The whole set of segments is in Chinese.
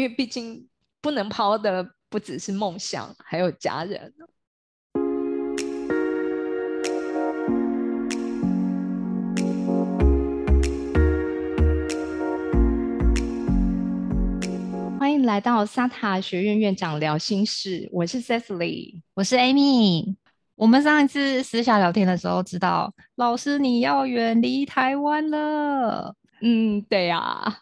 因为毕竟不能抛的不只是梦想，还有家人。欢迎来到萨塔学院院长聊心事，我是 Cecily，我是 Amy。我们上一次私下聊天的时候，知道老师你要远离台湾了。嗯，对呀。啊，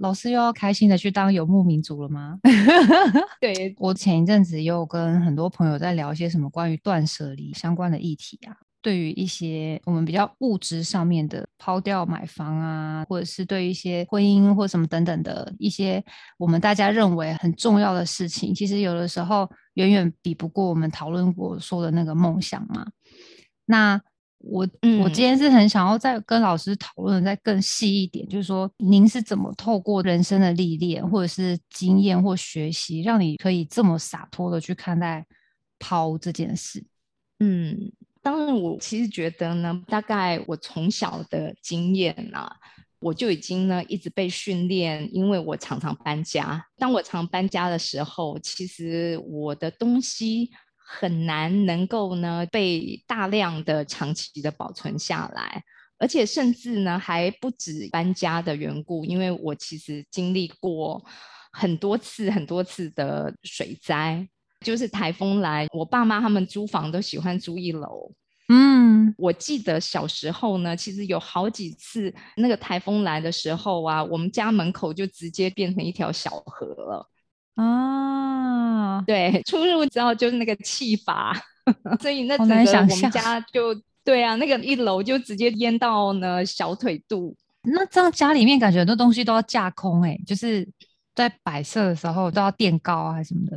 老师又要开心的去当游牧民族了吗？对我前一阵子也有跟很多朋友在聊一些什么关于断舍离相关的议题啊。对于一些我们比较物质上面的抛掉买房啊，或者是对于一些婚姻或什么等等的一些我们大家认为很重要的事情，其实有的时候远远比不过我们讨论过说的那个梦想嘛。那我我今天是很想要再跟老师讨论再更细一点，就是说您是怎么透过人生的历练或者是经验或学习，让你可以这么洒脱的去看待抛这件事？嗯。当然，我其实觉得呢，大概我从小的经验啊，我就已经呢一直被训练，因为我常常搬家。当我常搬家的时候，其实我的东西很难能够呢被大量的长期的保存下来，而且甚至呢还不止搬家的缘故，因为我其实经历过很多次、很多次的水灾。就是台风来，我爸妈他们租房都喜欢租一楼。嗯，我记得小时候呢，其实有好几次那个台风来的时候啊，我们家门口就直接变成一条小河了。啊，对，出入之后就是那个气阀，所以那整个我们家就对啊，那个一楼就直接淹到呢小腿肚。那这样家里面感觉很多东西都要架空哎，就是在摆设的时候都要垫高啊，什么的。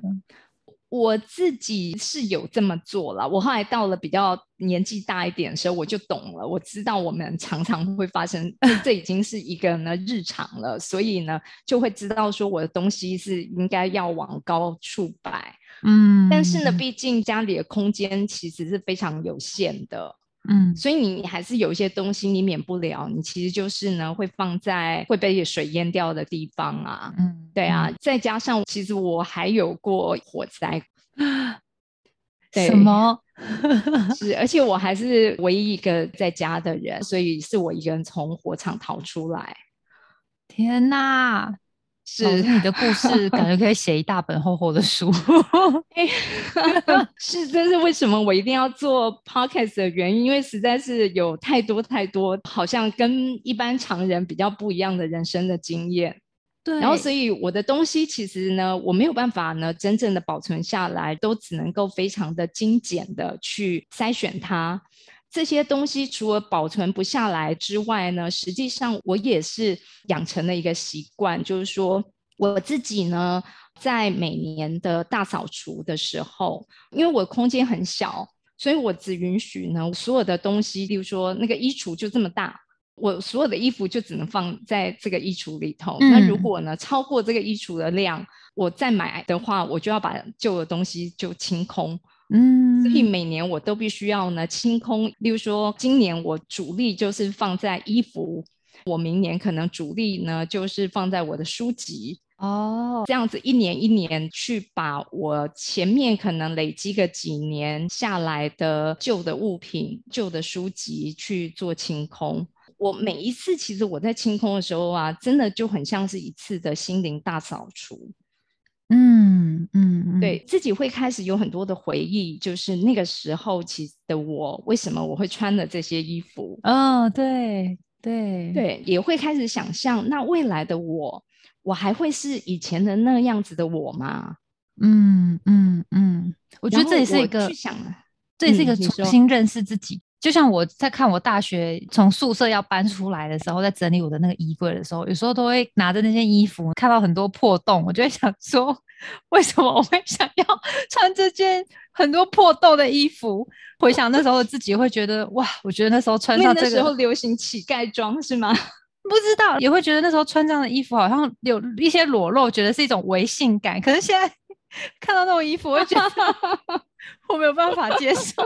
我自己是有这么做了，我后来到了比较年纪大一点的时候，我就懂了。我知道我们常常会发生，这已经是一个呢日常了，所以呢就会知道说我的东西是应该要往高处摆。嗯，但是呢，毕竟家里的空间其实是非常有限的。嗯，所以你还是有一些东西你免不了，你其实就是呢会放在会被水淹掉的地方啊。嗯，对啊，再加上其实我还有过火灾，什么？是，而且我还是唯一一个在家的人，所以是我一个人从火场逃出来。天哪！是你的故事，感觉可以写一大本厚厚的书。是，这是为什么我一定要做 podcast 的原因，因为实在是有太多太多，好像跟一般常人比较不一样的人生的经验。对，然后所以我的东西其实呢，我没有办法呢，真正的保存下来，都只能够非常的精简的去筛选它。这些东西除了保存不下来之外呢，实际上我也是养成了一个习惯，就是说我自己呢，在每年的大扫除的时候，因为我空间很小，所以我只允许呢所有的东西，例如说那个衣橱就这么大，我所有的衣服就只能放在这个衣橱里头。那如果呢超过这个衣橱的量，我再买的话，我就要把旧的东西就清空。嗯，所以每年我都必须要呢清空。例如说，今年我主力就是放在衣服，我明年可能主力呢就是放在我的书籍哦。这样子一年一年去把我前面可能累积个几年下来的旧的物品、旧的书籍去做清空。我每一次其实我在清空的时候啊，真的就很像是一次的心灵大扫除。嗯嗯，对自己会开始有很多的回忆，就是那个时候其实的我，为什么我会穿的这些衣服？哦，对对对，也会开始想象，那未来的我，我还会是以前的那样子的我吗？嗯嗯嗯，我觉得这也是一个，这也是一个重新认识自己。就像我在看我大学从宿舍要搬出来的时候，在整理我的那个衣柜的时候，有时候都会拿着那件衣服，看到很多破洞，我就会想说，为什么我会想要穿这件很多破洞的衣服？回想那时候的自己，会觉得哇，我觉得那时候穿上这个时候流行乞丐装是吗？不知道，也会觉得那时候穿这样的衣服好像有一些裸露，觉得是一种违性感。可是现在看到那种衣服，我会觉得 我没有办法接受。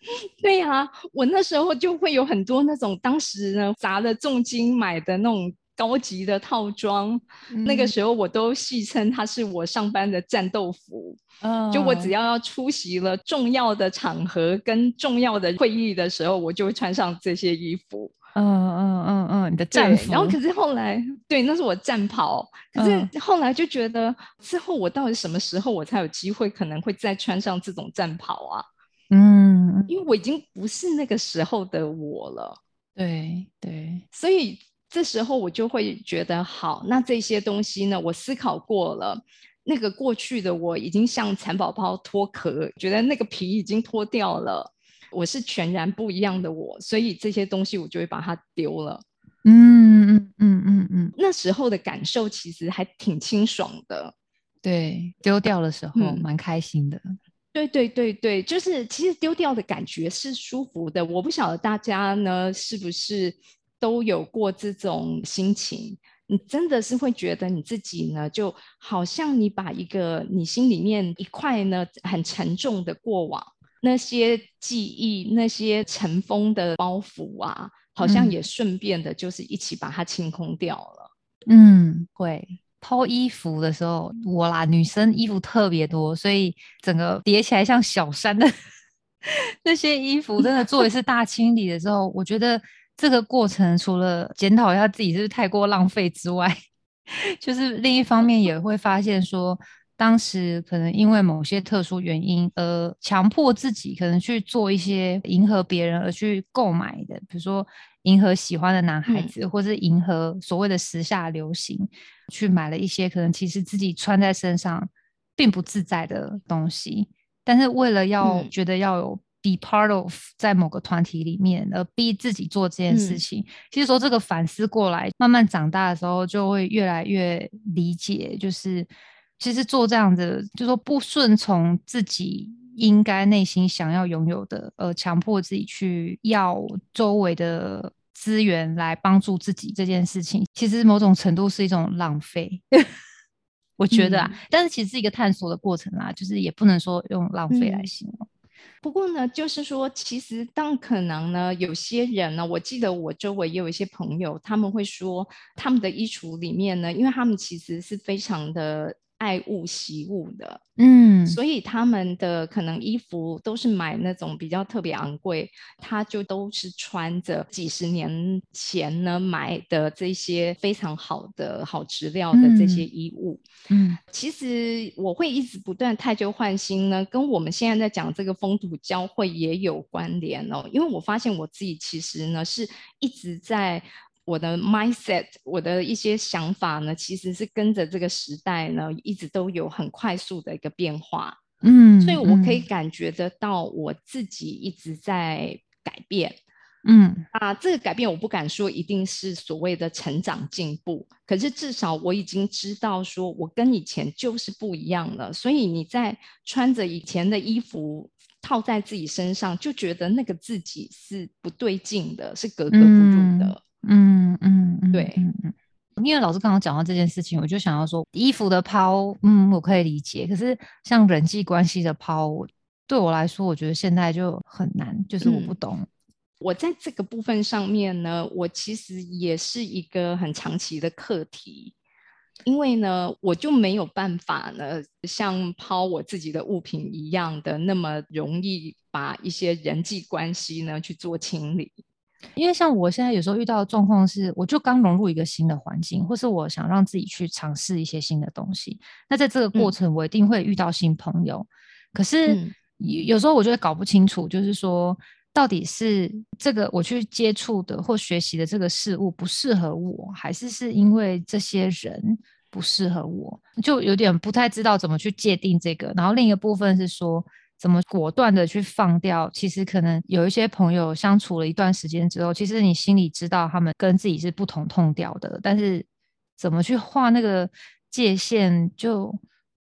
对呀，我那时候就会有很多那种当时呢砸了重金买的那种高级的套装，那个时候我都戏称它是我上班的战斗服。嗯就我只要要出席了重要的场合跟重要的会议的时候，我就会穿上这些衣服。嗯嗯嗯嗯，你的战服。然后可是后来，对，那是我战袍。可是后来就觉得，之后我到底什么时候我才有机会可能会再穿上这种战袍啊？嗯，因为我已经不是那个时候的我了。对对，所以这时候我就会觉得，好，那这些东西呢，我思考过了，那个过去的我已经像蚕宝宝脱壳，觉得那个皮已经脱掉了。我是全然不一样的我，所以这些东西我就会把它丢了。嗯嗯嗯嗯嗯，那时候的感受其实还挺清爽的。对，丢掉的时候蛮开心的。对对对对，就是其实丢掉的感觉是舒服的。我不晓得大家呢是不是都有过这种心情？你真的是会觉得你自己呢，就好像你把一个你心里面一块呢很沉重的过往。那些记忆，那些尘封的包袱啊，好像也顺便的，就是一起把它清空掉了。嗯，会抛衣服的时候，我啦，女生衣服特别多，所以整个叠起来像小山的 那些衣服，真的做一次大清理的时候，我觉得这个过程除了检讨一下自己是不是太过浪费之外，就是另一方面也会发现说。当时可能因为某些特殊原因而强迫自己，可能去做一些迎合别人而去购买的，比如说迎合喜欢的男孩子，或是迎合所谓的时下流行，去买了一些可能其实自己穿在身上并不自在的东西。但是为了要觉得要有 be part of 在某个团体里面，而逼自己做这件事情，其实说这个反思过来，慢慢长大的时候就会越来越理解，就是。其实做这样的，就说不顺从自己应该内心想要拥有的，呃，强迫自己去要周围的资源来帮助自己这件事情，其实某种程度是一种浪费。我觉得啊，但是其实是一个探索的过程啦，就是也不能说用浪费来形容。不过呢，就是说，其实当可能呢，有些人呢，我记得我周围也有一些朋友，他们会说，他们的衣橱里面呢，因为他们其实是非常的。爱物惜物的，嗯，所以他们的可能衣服都是买那种比较特别昂贵，他就都是穿着几十年前呢买的这些非常好的好质料的这些衣物，嗯，其实我会一直不断太旧换新呢，跟我们现在在讲这个风土交汇也有关联哦，因为我发现我自己其实呢是一直在。我的 mindset，我的一些想法呢，其实是跟着这个时代呢，一直都有很快速的一个变化。嗯，所以我可以感觉得到我自己一直在改变。嗯，啊，这个改变我不敢说一定是所谓的成长进步，可是至少我已经知道说我跟以前就是不一样了。所以你在穿着以前的衣服套在自己身上，就觉得那个自己是不对劲的，是格格不入的。嗯嗯嗯，对，嗯嗯，因为老师刚刚讲到这件事情，我就想要说，衣服的抛，嗯，我可以理解。可是像人际关系的抛，对我来说，我觉得现在就很难，就是我不懂。我在这个部分上面呢，我其实也是一个很长期的课题，因为呢，我就没有办法呢，像抛我自己的物品一样的那么容易把一些人际关系呢去做清理。因为像我现在有时候遇到的状况是，我就刚融入一个新的环境，或是我想让自己去尝试一些新的东西。那在这个过程，我一定会遇到新朋友。可是有时候我就会搞不清楚，就是说，到底是这个我去接触的或学习的这个事物不适合我，还是是因为这些人不适合我？就有点不太知道怎么去界定这个。然后另一个部分是说。怎么果断的去放掉？其实可能有一些朋友相处了一段时间之后，其实你心里知道他们跟自己是不同痛调的，但是怎么去画那个界限就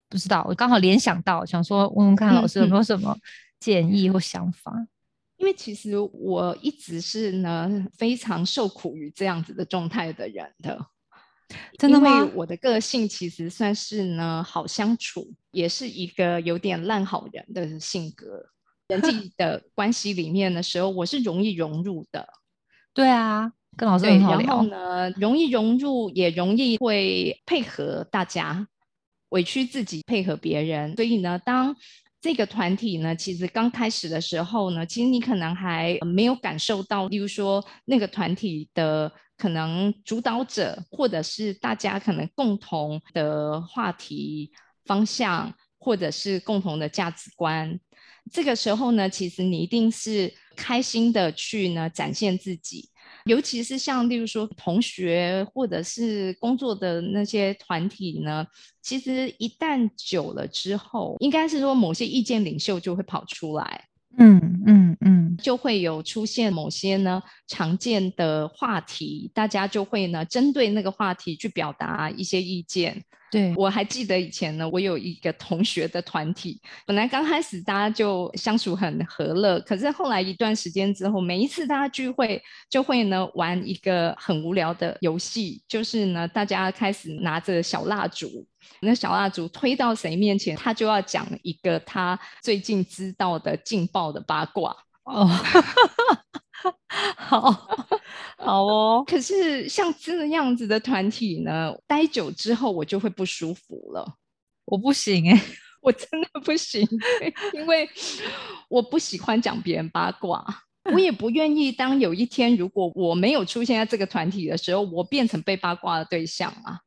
不知道。我刚好联想到，想说问问看老师有没有什么建议或想法？因为其实我一直是呢非常受苦于这样子的状态的人的。真的吗？我的个性其实算是呢好相处，也是一个有点烂好人的性格。人际 的关系里面的时候，我是容易融入的。对啊，跟老师对，很好然后聊。呢，容易融入，也容易会配合大家，委屈自己配合别人。所以呢，当这个团体呢，其实刚开始的时候呢，其实你可能还没有感受到，例如说那个团体的可能主导者，或者是大家可能共同的话题方向，或者是共同的价值观。这个时候呢，其实你一定是开心的去呢展现自己。尤其是像例如说同学或者是工作的那些团体呢，其实一旦久了之后，应该是说某些意见领袖就会跑出来，嗯嗯嗯，就会有出现某些呢常见的话题，大家就会呢针对那个话题去表达一些意见。对，我还记得以前呢，我有一个同学的团体，本来刚开始大家就相处很和乐，可是后来一段时间之后，每一次大家聚会就会呢玩一个很无聊的游戏，就是呢大家开始拿着小蜡烛，那小蜡烛推到谁面前，他就要讲一个他最近知道的劲爆的八卦。哦，好好哦，可是像这样子的团体呢，待久之后我就会不舒服了。我不行哎、我真的不行，因为我不喜欢讲别人八卦，我也不愿意当有一天如果我没有出现在这个团体的时候，我变成被八卦的对象啊。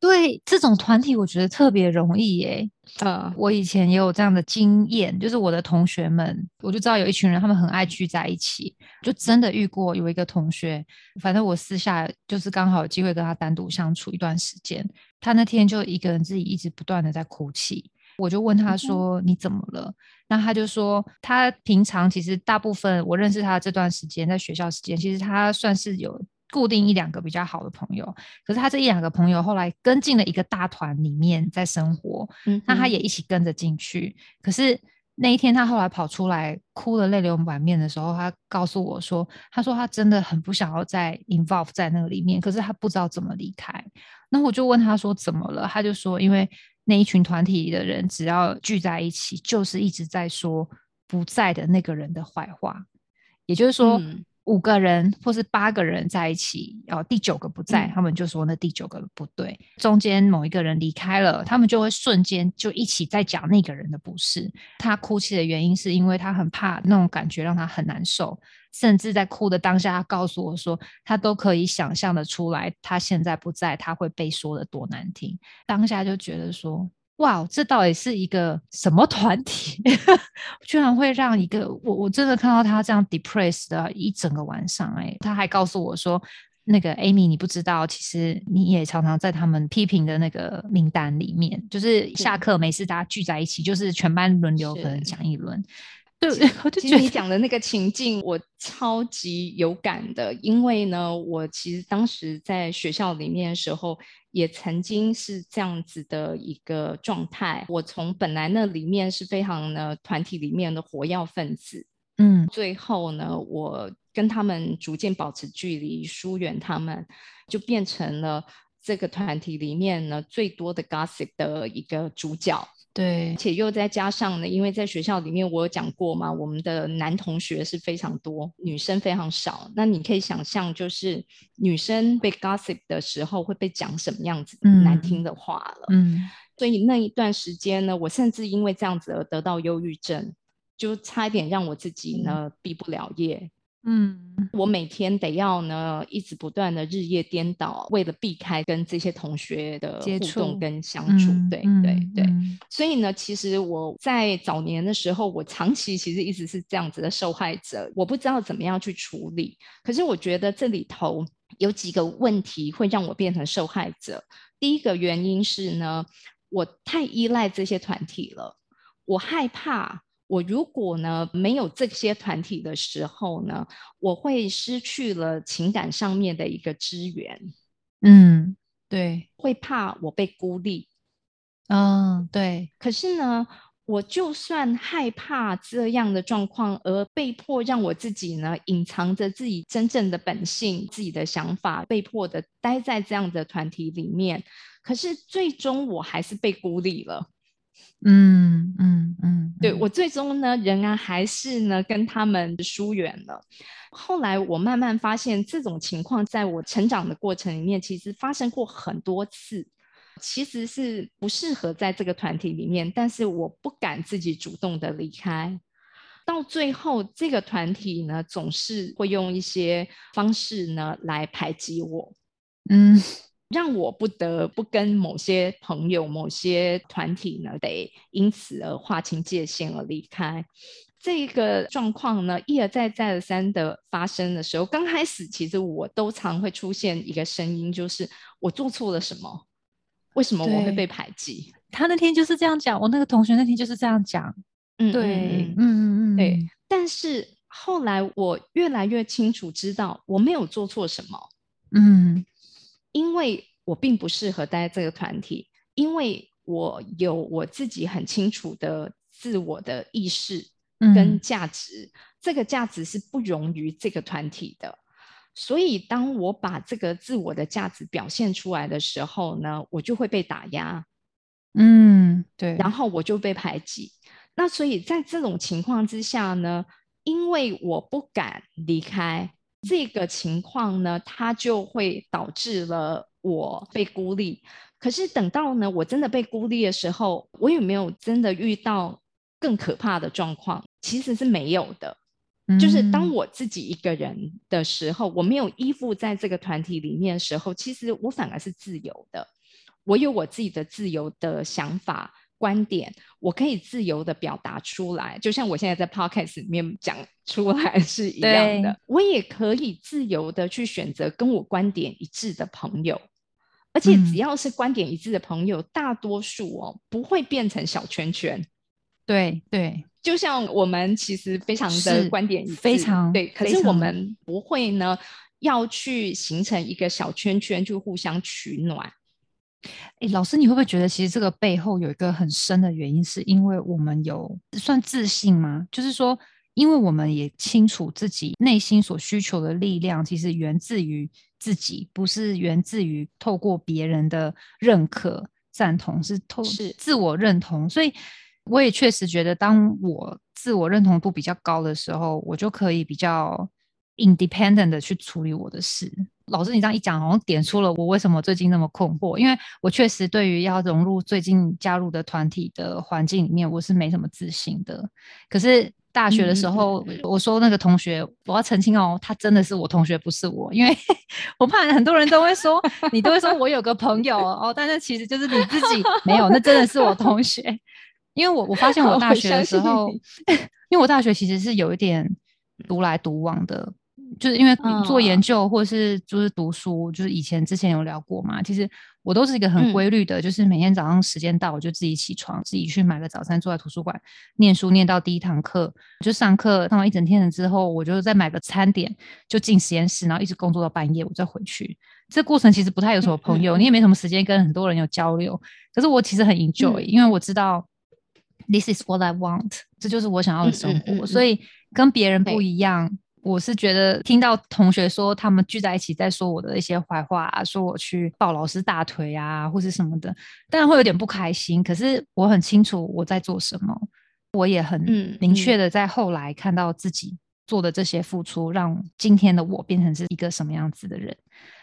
对这种团体，我觉得特别容易耶、呃我以前也有这样的经验，就是我的同学们，我就知道有一群人，他们很爱聚在一起，就真的遇过有一个同学，反正我私下就是刚好有机会跟他单独相处一段时间，他那天就一个人自己一直不断的在哭泣，我就问他说、你怎么了？那他就说他平常其实大部分我认识他这段时间，在学校时间，其实他算是有。固定一两个比较好的朋友，可是他这一两个朋友后来跟进了一个大团里面在生活，嗯那他也一起跟着进去。可是那一天，他后来跑出来哭得泪流满面的时候，他告诉我说：“他说他真的很不想要再 involve 在那个里面，可是他不知道怎么离开。”那我就问他说：“怎么了？”他就说：“因为那一群团体的人只要聚在一起，就是一直在说不在的那个人的坏话，也就是说。嗯五个人或是八个人在一起，哦，第九个不在，嗯他们就说那第九个不对。中间某一个人离开了，他们就会瞬间就一起在讲那个人的不是。他哭泣的原因是因为他很怕那种感觉让他很难受，甚至在哭的当下，他告诉我说，他都可以想象的出来，他现在不在，他会被说的多难听。当下就觉得说。哇，这到底是一个什么团体？居然会让一个我我真的看到他这样 depressed 的一整个晚上、哎，他还告诉我说，那个 Amy 你不知道，其实你也常常在他们批评的那个名单里面，就是下课没事大家聚在一起，就是全班轮流可能是讲一轮。对，我就其实你讲的那个情境，我超级有感的，因为呢，我其实当时在学校里面的时候，也曾经是这样子的一个状态。我从本来那里面是非常呢团体里面的活跃分子，嗯最后呢，我跟他们逐渐保持距离，疏远他们，就变成了这个团体里面呢最多的 gossip 的一个主角。对而且又再加上呢，因为在学校里面我有讲过嘛，我们的男同学是非常多，女生非常少。那你可以想象，就是女生被 gossip 的时候会被讲什么样子难听嗯的话了。嗯所以那一段时间呢，我甚至因为这样子而得到忧郁症，就差一点让我自己呢毕不了业。嗯我每天得要呢一直不断的日夜颠倒，为了避开跟这些同学的接互动触跟相处。嗯对嗯对对。嗯所以呢，其实我在早年的时候，我长期其实一直是这样子的受害者，我不知道怎么样去处理。可是我觉得这里头有几个问题会让我变成受害者。第一个原因是呢，我太依赖这些团体了，我害怕。我如果呢没有这些团体的时候呢，我会失去了情感上面的一个支援，嗯，对，会怕我被孤立，嗯对，可是呢，我就算害怕这样的状况，而被迫让我自己呢隐藏着自己真正的本性、自己的想法，被迫的待在这样的团体里面，可是最终我还是被孤立了。嗯嗯嗯，嗯对我最终呢，仍然还是呢跟他们疏远了。后来我慢慢发现，这种情况在我成长的过程里面，其实发生过很多次。其实是不适合在这个团体里面，但是我不敢自己主动的离开。到最后，这个团体呢，总是会用一些方式呢来排挤我，嗯，让我不得不跟某些朋友、某些团体呢，得因此而划清界限而离开。这个状况呢，一而再、再而三的发生的时候，刚开始其实我都常会出现一个声音，就是我做错了什么？为什么我会被排挤？他那天就是这样讲，我那个同学那天就是这样讲。嗯，对，嗯嗯嗯，对。但是后来我越来越清楚知道我没有做错什么，嗯，因为我并不适合待在这个团体，因为我有我自己很清楚的自我的意识跟价值，这个价值是不容于这个团体的。所以当我把这个自我的价值表现出来的时候呢，我就会被打压，嗯，对，然后我就被排挤。那所以在这种情况之下呢，因为我不敢离开这个情况呢，它就会导致了我被孤立。可是等到呢，我真的被孤立的时候，我有没有真的遇到更可怕的状况？其实是没有的。就是当我自己一个人的时候，我没有依附在这个团体里面的时候，其实我反而是自由的。我有我自己的自由的想法。观点我可以自由的表达出来，就像我现在在 podcast 里面讲出来是一样的。我也可以自由的去选择跟我观点一致的朋友，而且只要是观点一致的朋友，大多数哦不会变成小圈圈。对对，就像我们其实非常的观点一致，非常对，可是我们不会呢要去形成一个小圈圈，就互相取暖。哎，老师，你会不会觉得其实这个背后有一个很深的原因，是因为我们有算自信吗？就是说，因为我们也清楚自己内心所需求的力量，其实源自于自己，不是源自于透过别人的认可、赞同，是透是自我认同。所以，我也确实觉得，当我自我认同度比较高的时候，我就可以比较 independent 的去处理我的事。老师，你这样一讲，好像点出了我为什么最近那么困惑。因为我确实对于要融入最近加入的团体的环境里面，我是没什么自信的。可是大学的时候，我说那个同学，我要澄清哦，他真的是我同学，不是我，因为 我怕很多人都会说，你都会说我有个朋友哦，但是其实就是你自己没有，那真的是我同学。因为我我发现我大学的时候，因为我大学其实是有一点独来独往的。就是因为做研究或者是就是读书，就是以前之前有聊过嘛。其实我都是一个很规律的，就是每天早上时间到，我就自己起床，自己去买个早餐，坐在图书馆念书，念到第一堂课就上课，上完一整天了之后，我就再买个餐点，就进实验室，然后一直工作到半夜，我再回去。这过程其实不太有什么朋友，你也没什么时间跟很多人有交流。可是我其实很 enjoy，因为我知道 this is what I want，这就是我想要的生活，所以跟别人不一样。我是觉得听到同学说他们聚在一起在说我的一些坏话啊，说我去抱老师大腿啊，或是什么的，当然会有点不开心。可是我很清楚我在做什么，我也很明确的在后来看到自己做的这些付出，让今天的我变成是一个什么样子的人。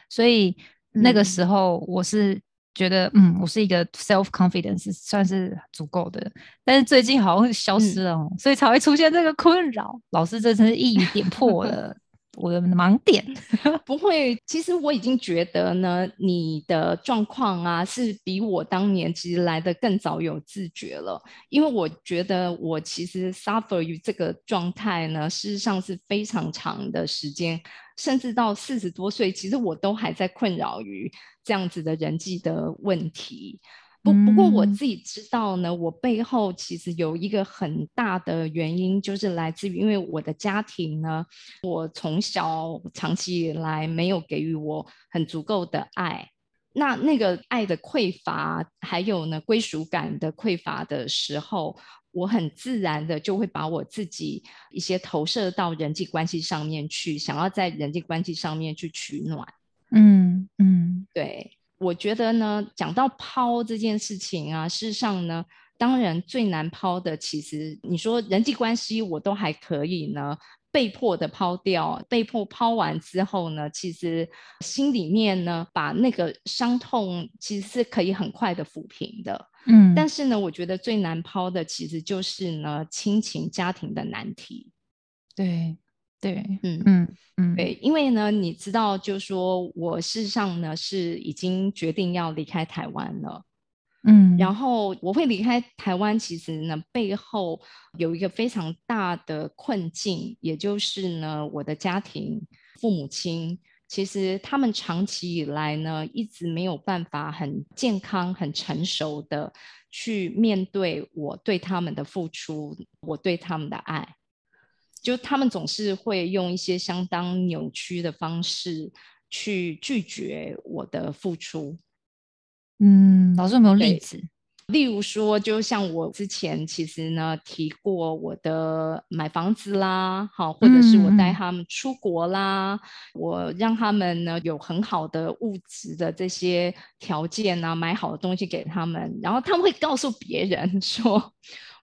所以那个时候我是。觉得嗯，我是一个 self confidence 算是足够的，但是最近好像消失了，所以才会出现这个困扰。老师，这真是一语点破了。我的盲点 不会，其实我已经觉得呢，你的状况啊是比我当年其实来的更早有自觉了。因为我觉得我其实 suffer 于这个状态呢，事实上是非常长的时间，甚至到四十多岁，其实我都还在困扰于这样子的人际的问题。不不过我自己知道呢，我背后其实有一个很大的原因，就是来自于因为我的家庭呢，我从小长期以来没有给予我很足够的爱，那那个爱的匮乏，还有呢归属感的匮乏的时候，我很自然的就会把我自己一些投射到人际关系上面去，想要在人际关系上面去取暖。嗯嗯，对。我觉得呢，讲到抛这件事情啊，事实上呢，当然最难抛的，其实你说人际关系我都还可以呢，被迫的抛掉，被迫抛完之后呢，其实心里面呢，把那个伤痛其实是可以很快的抚平的。嗯，但是呢，我觉得最难抛的其实就是呢，亲情家庭的难题。对，对，嗯嗯嗯，对，因为呢，你知道，就说我事实上呢是已经决定要离开台湾了。嗯，然后我会离开台湾，其实呢背后有一个非常大的困境，也就是呢我的家庭父母亲，其实他们长期以来呢一直没有办法很健康、很成熟的去面对我对他们的付出，我对他们的爱，就他们总是会用一些相当扭曲的方式去拒绝我的付出。嗯，老师有没有例子？例如说，就像我之前其实呢提过我的买房子啦，好，或者是我带他们出国啦，我让他们呢有很好的物质的这些条件啊，买好的东西给他们，然后他们会告诉别人 说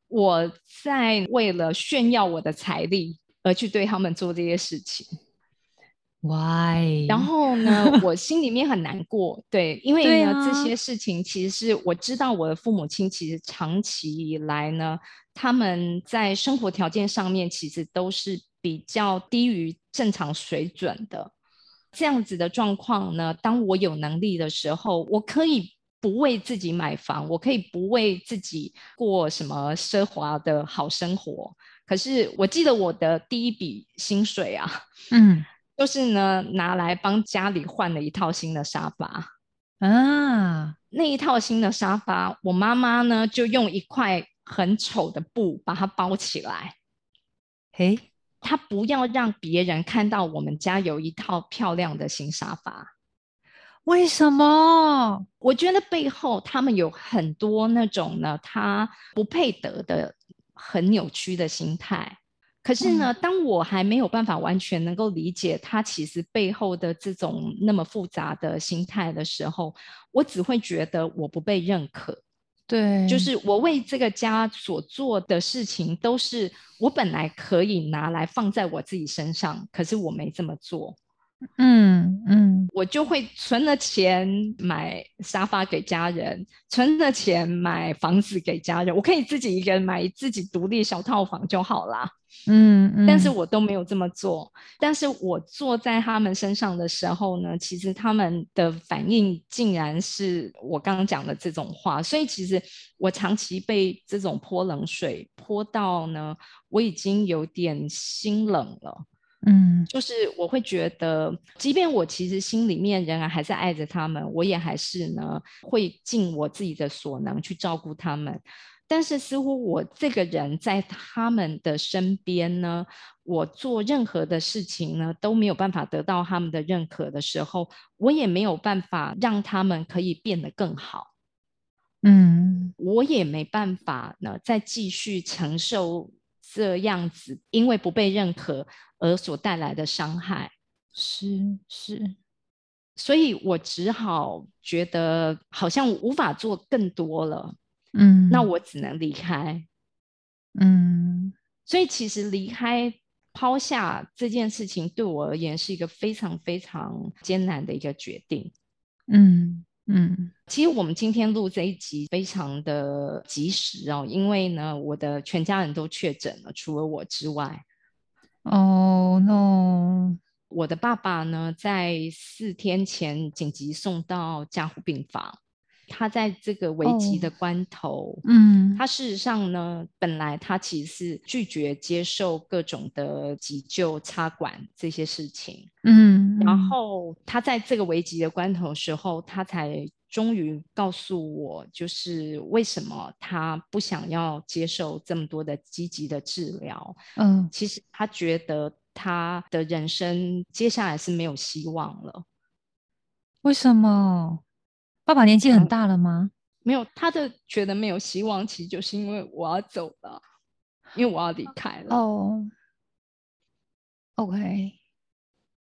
我在为了炫耀我的财力而去对他们做这些事情。Why？然后呢，我心里面很难过，对，因为呢，啊这些事情其实是我知道我的父母亲其实长期以来呢，他们在生活条件上面其实都是比较低于正常水准的。这样子的状况呢，当我有能力的时候，我可以不为自己买房，我可以不为自己过什么奢华的好生活。可是我记得我的第一笔薪水啊，嗯就是呢，拿来帮家里换了一套新的沙发。啊，那一套新的沙发，我妈妈呢就用一块很丑的布把它包起来，嘿，她不要让别人看到我们家有一套漂亮的新沙发。为什么？我觉得背后他们有很多那种呢，他不配得的很扭曲的心态。可是呢，当我还没有办法完全能够理解他其实背后的这种那么复杂的心态的时候，我只会觉得我不被认可。对，就是我为这个家所做的事情，都是我本来可以拿来放在我自己身上，可是我没这么做。嗯嗯我就会存了钱买沙发给家人，存了钱买房子给家人。我可以自己一个人买自己独立小套房就好啦。嗯嗯，但是我都没有这么做。但是我坐在他们身上的时候呢，其实他们的反应竟然是我刚刚讲的这种话。所以其实我长期被这种泼冷水泼到呢，我已经有点心冷了。嗯就是我会觉得，即便我其实心里面仍然还是爱着他们，我也还是呢会尽我自己的所能去照顾他们。但是似乎我这个人在他们的身边呢，我做任何的事情呢都没有办法得到他们的认可的时候，我也没有办法让他们可以变得更好。嗯我也没办法呢，再继续承受这样子因为不被认可而所带来的伤害，是是，所以我只好觉得好像无法做更多了，嗯，那我只能离开。嗯所以其实离开、抛下这件事情，对我而言是一个非常非常艰难的一个决定。嗯嗯其实我们今天录这一集非常的及时哦，因为呢，我的全家人都确诊了，除了我之外。哦那我的爸爸呢，在四天前紧急送到加护病房。他在这个危急的哦关头，嗯他事实上呢，本来他其实是拒绝接受各种的急救、插管这些事情。嗯，然嗯后他在这个危急的关头时候，他才终于告诉我，就是为什么他不想要接受这么多的积极的治疗。嗯其实他觉得他的人生接下来是没有希望了。为什么？爸爸年纪很嗯大了吗？没有，他的觉得没有希望，其实就是因为我要走了，因为我要离开了。哦，OK，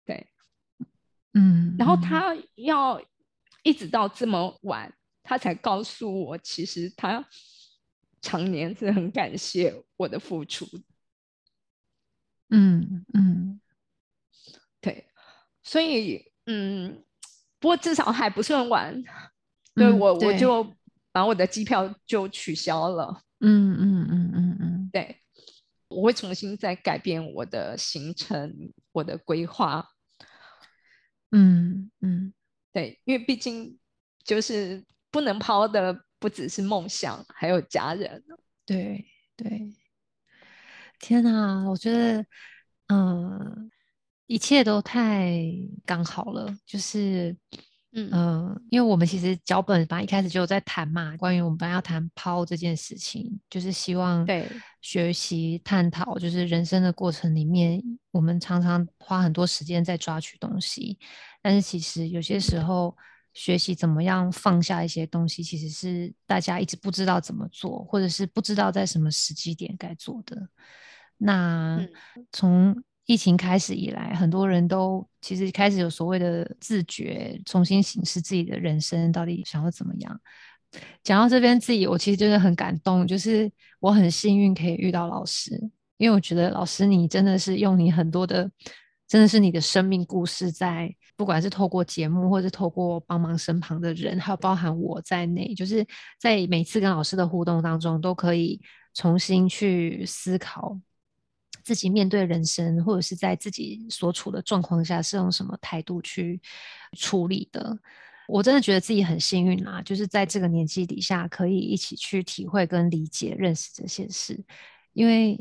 对，嗯，然后嗯他要一直到这么晚，他才告诉我，其实他常年是很感谢我的付出。嗯嗯，对，所以嗯，不过至少还不算晚，对我我就把我的机票就取消了。嗯嗯嗯嗯嗯，对，我会重新再改变我的行程，我的规划。嗯嗯，对，因为毕竟就是不能抛的不只是梦想，还有家人。对对，天哪，我觉得，嗯，一切都太刚好了，就是。嗯因为我们其实脚本吧一开始就有在谈嘛，关于我们班要谈抛这件事情，就是希望对学习探讨，就是人生的过程里面，我们常常花很多时间在抓取东西，但是其实有些时候学习怎么样放下一些东西，其实是大家一直不知道怎么做，或者是不知道在什么时机点该做的。那从疫情开始以来，很多人都其实开始有所谓的自觉，重新审视自己的人生到底想要怎么样。讲到这边，自己我其实真的很感动，就是我很幸运可以遇到老师，因为我觉得老师你真的是用你很多的，真的是你的生命故事，在不管是透过节目，或是透过帮忙身旁的人，还有包含我在内，就是在每次跟老师的互动当中，都可以重新去思考。自己面对人生，或者是在自己所处的状况下，是用什么态度去处理的？我真的觉得自己很幸运啊，就是在这个年纪底下，可以一起去体会跟理解、认识这些事。因为，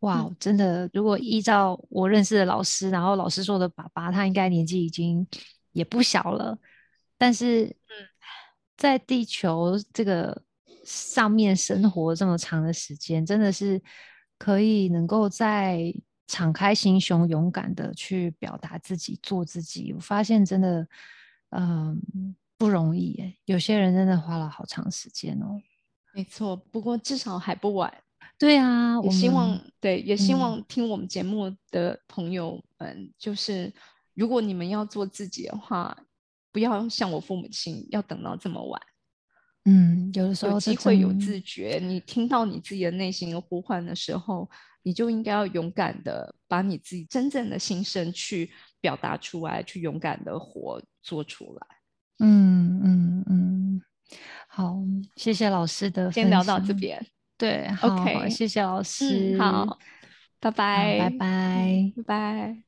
哇，真的，如果依照我认识的老师，然后老师说的爸爸，他应该年纪已经也不小了，但是，嗯，在地球这个上面生活这么长的时间，真的是。可以能够在敞开心胸、勇敢的去表达自己、做自己，我发现真的，嗯，不容易耶。有些人真的花了好长时间哦。没错，不过至少还不晚。对啊，我希望对，也希望听我们节目的朋友们，就是如果你们要做自己的话，不要像我父母亲，要等到这么晚。嗯，有的时候有机会有自觉，你听到你自己的内心的呼唤的时候，你就应该要勇敢的把你自己真正的心声去表达出来，去勇敢的活做出来。嗯嗯嗯，好，谢谢老师的，先聊到这边。对，OK，谢谢老师，好，拜拜，拜拜，拜拜。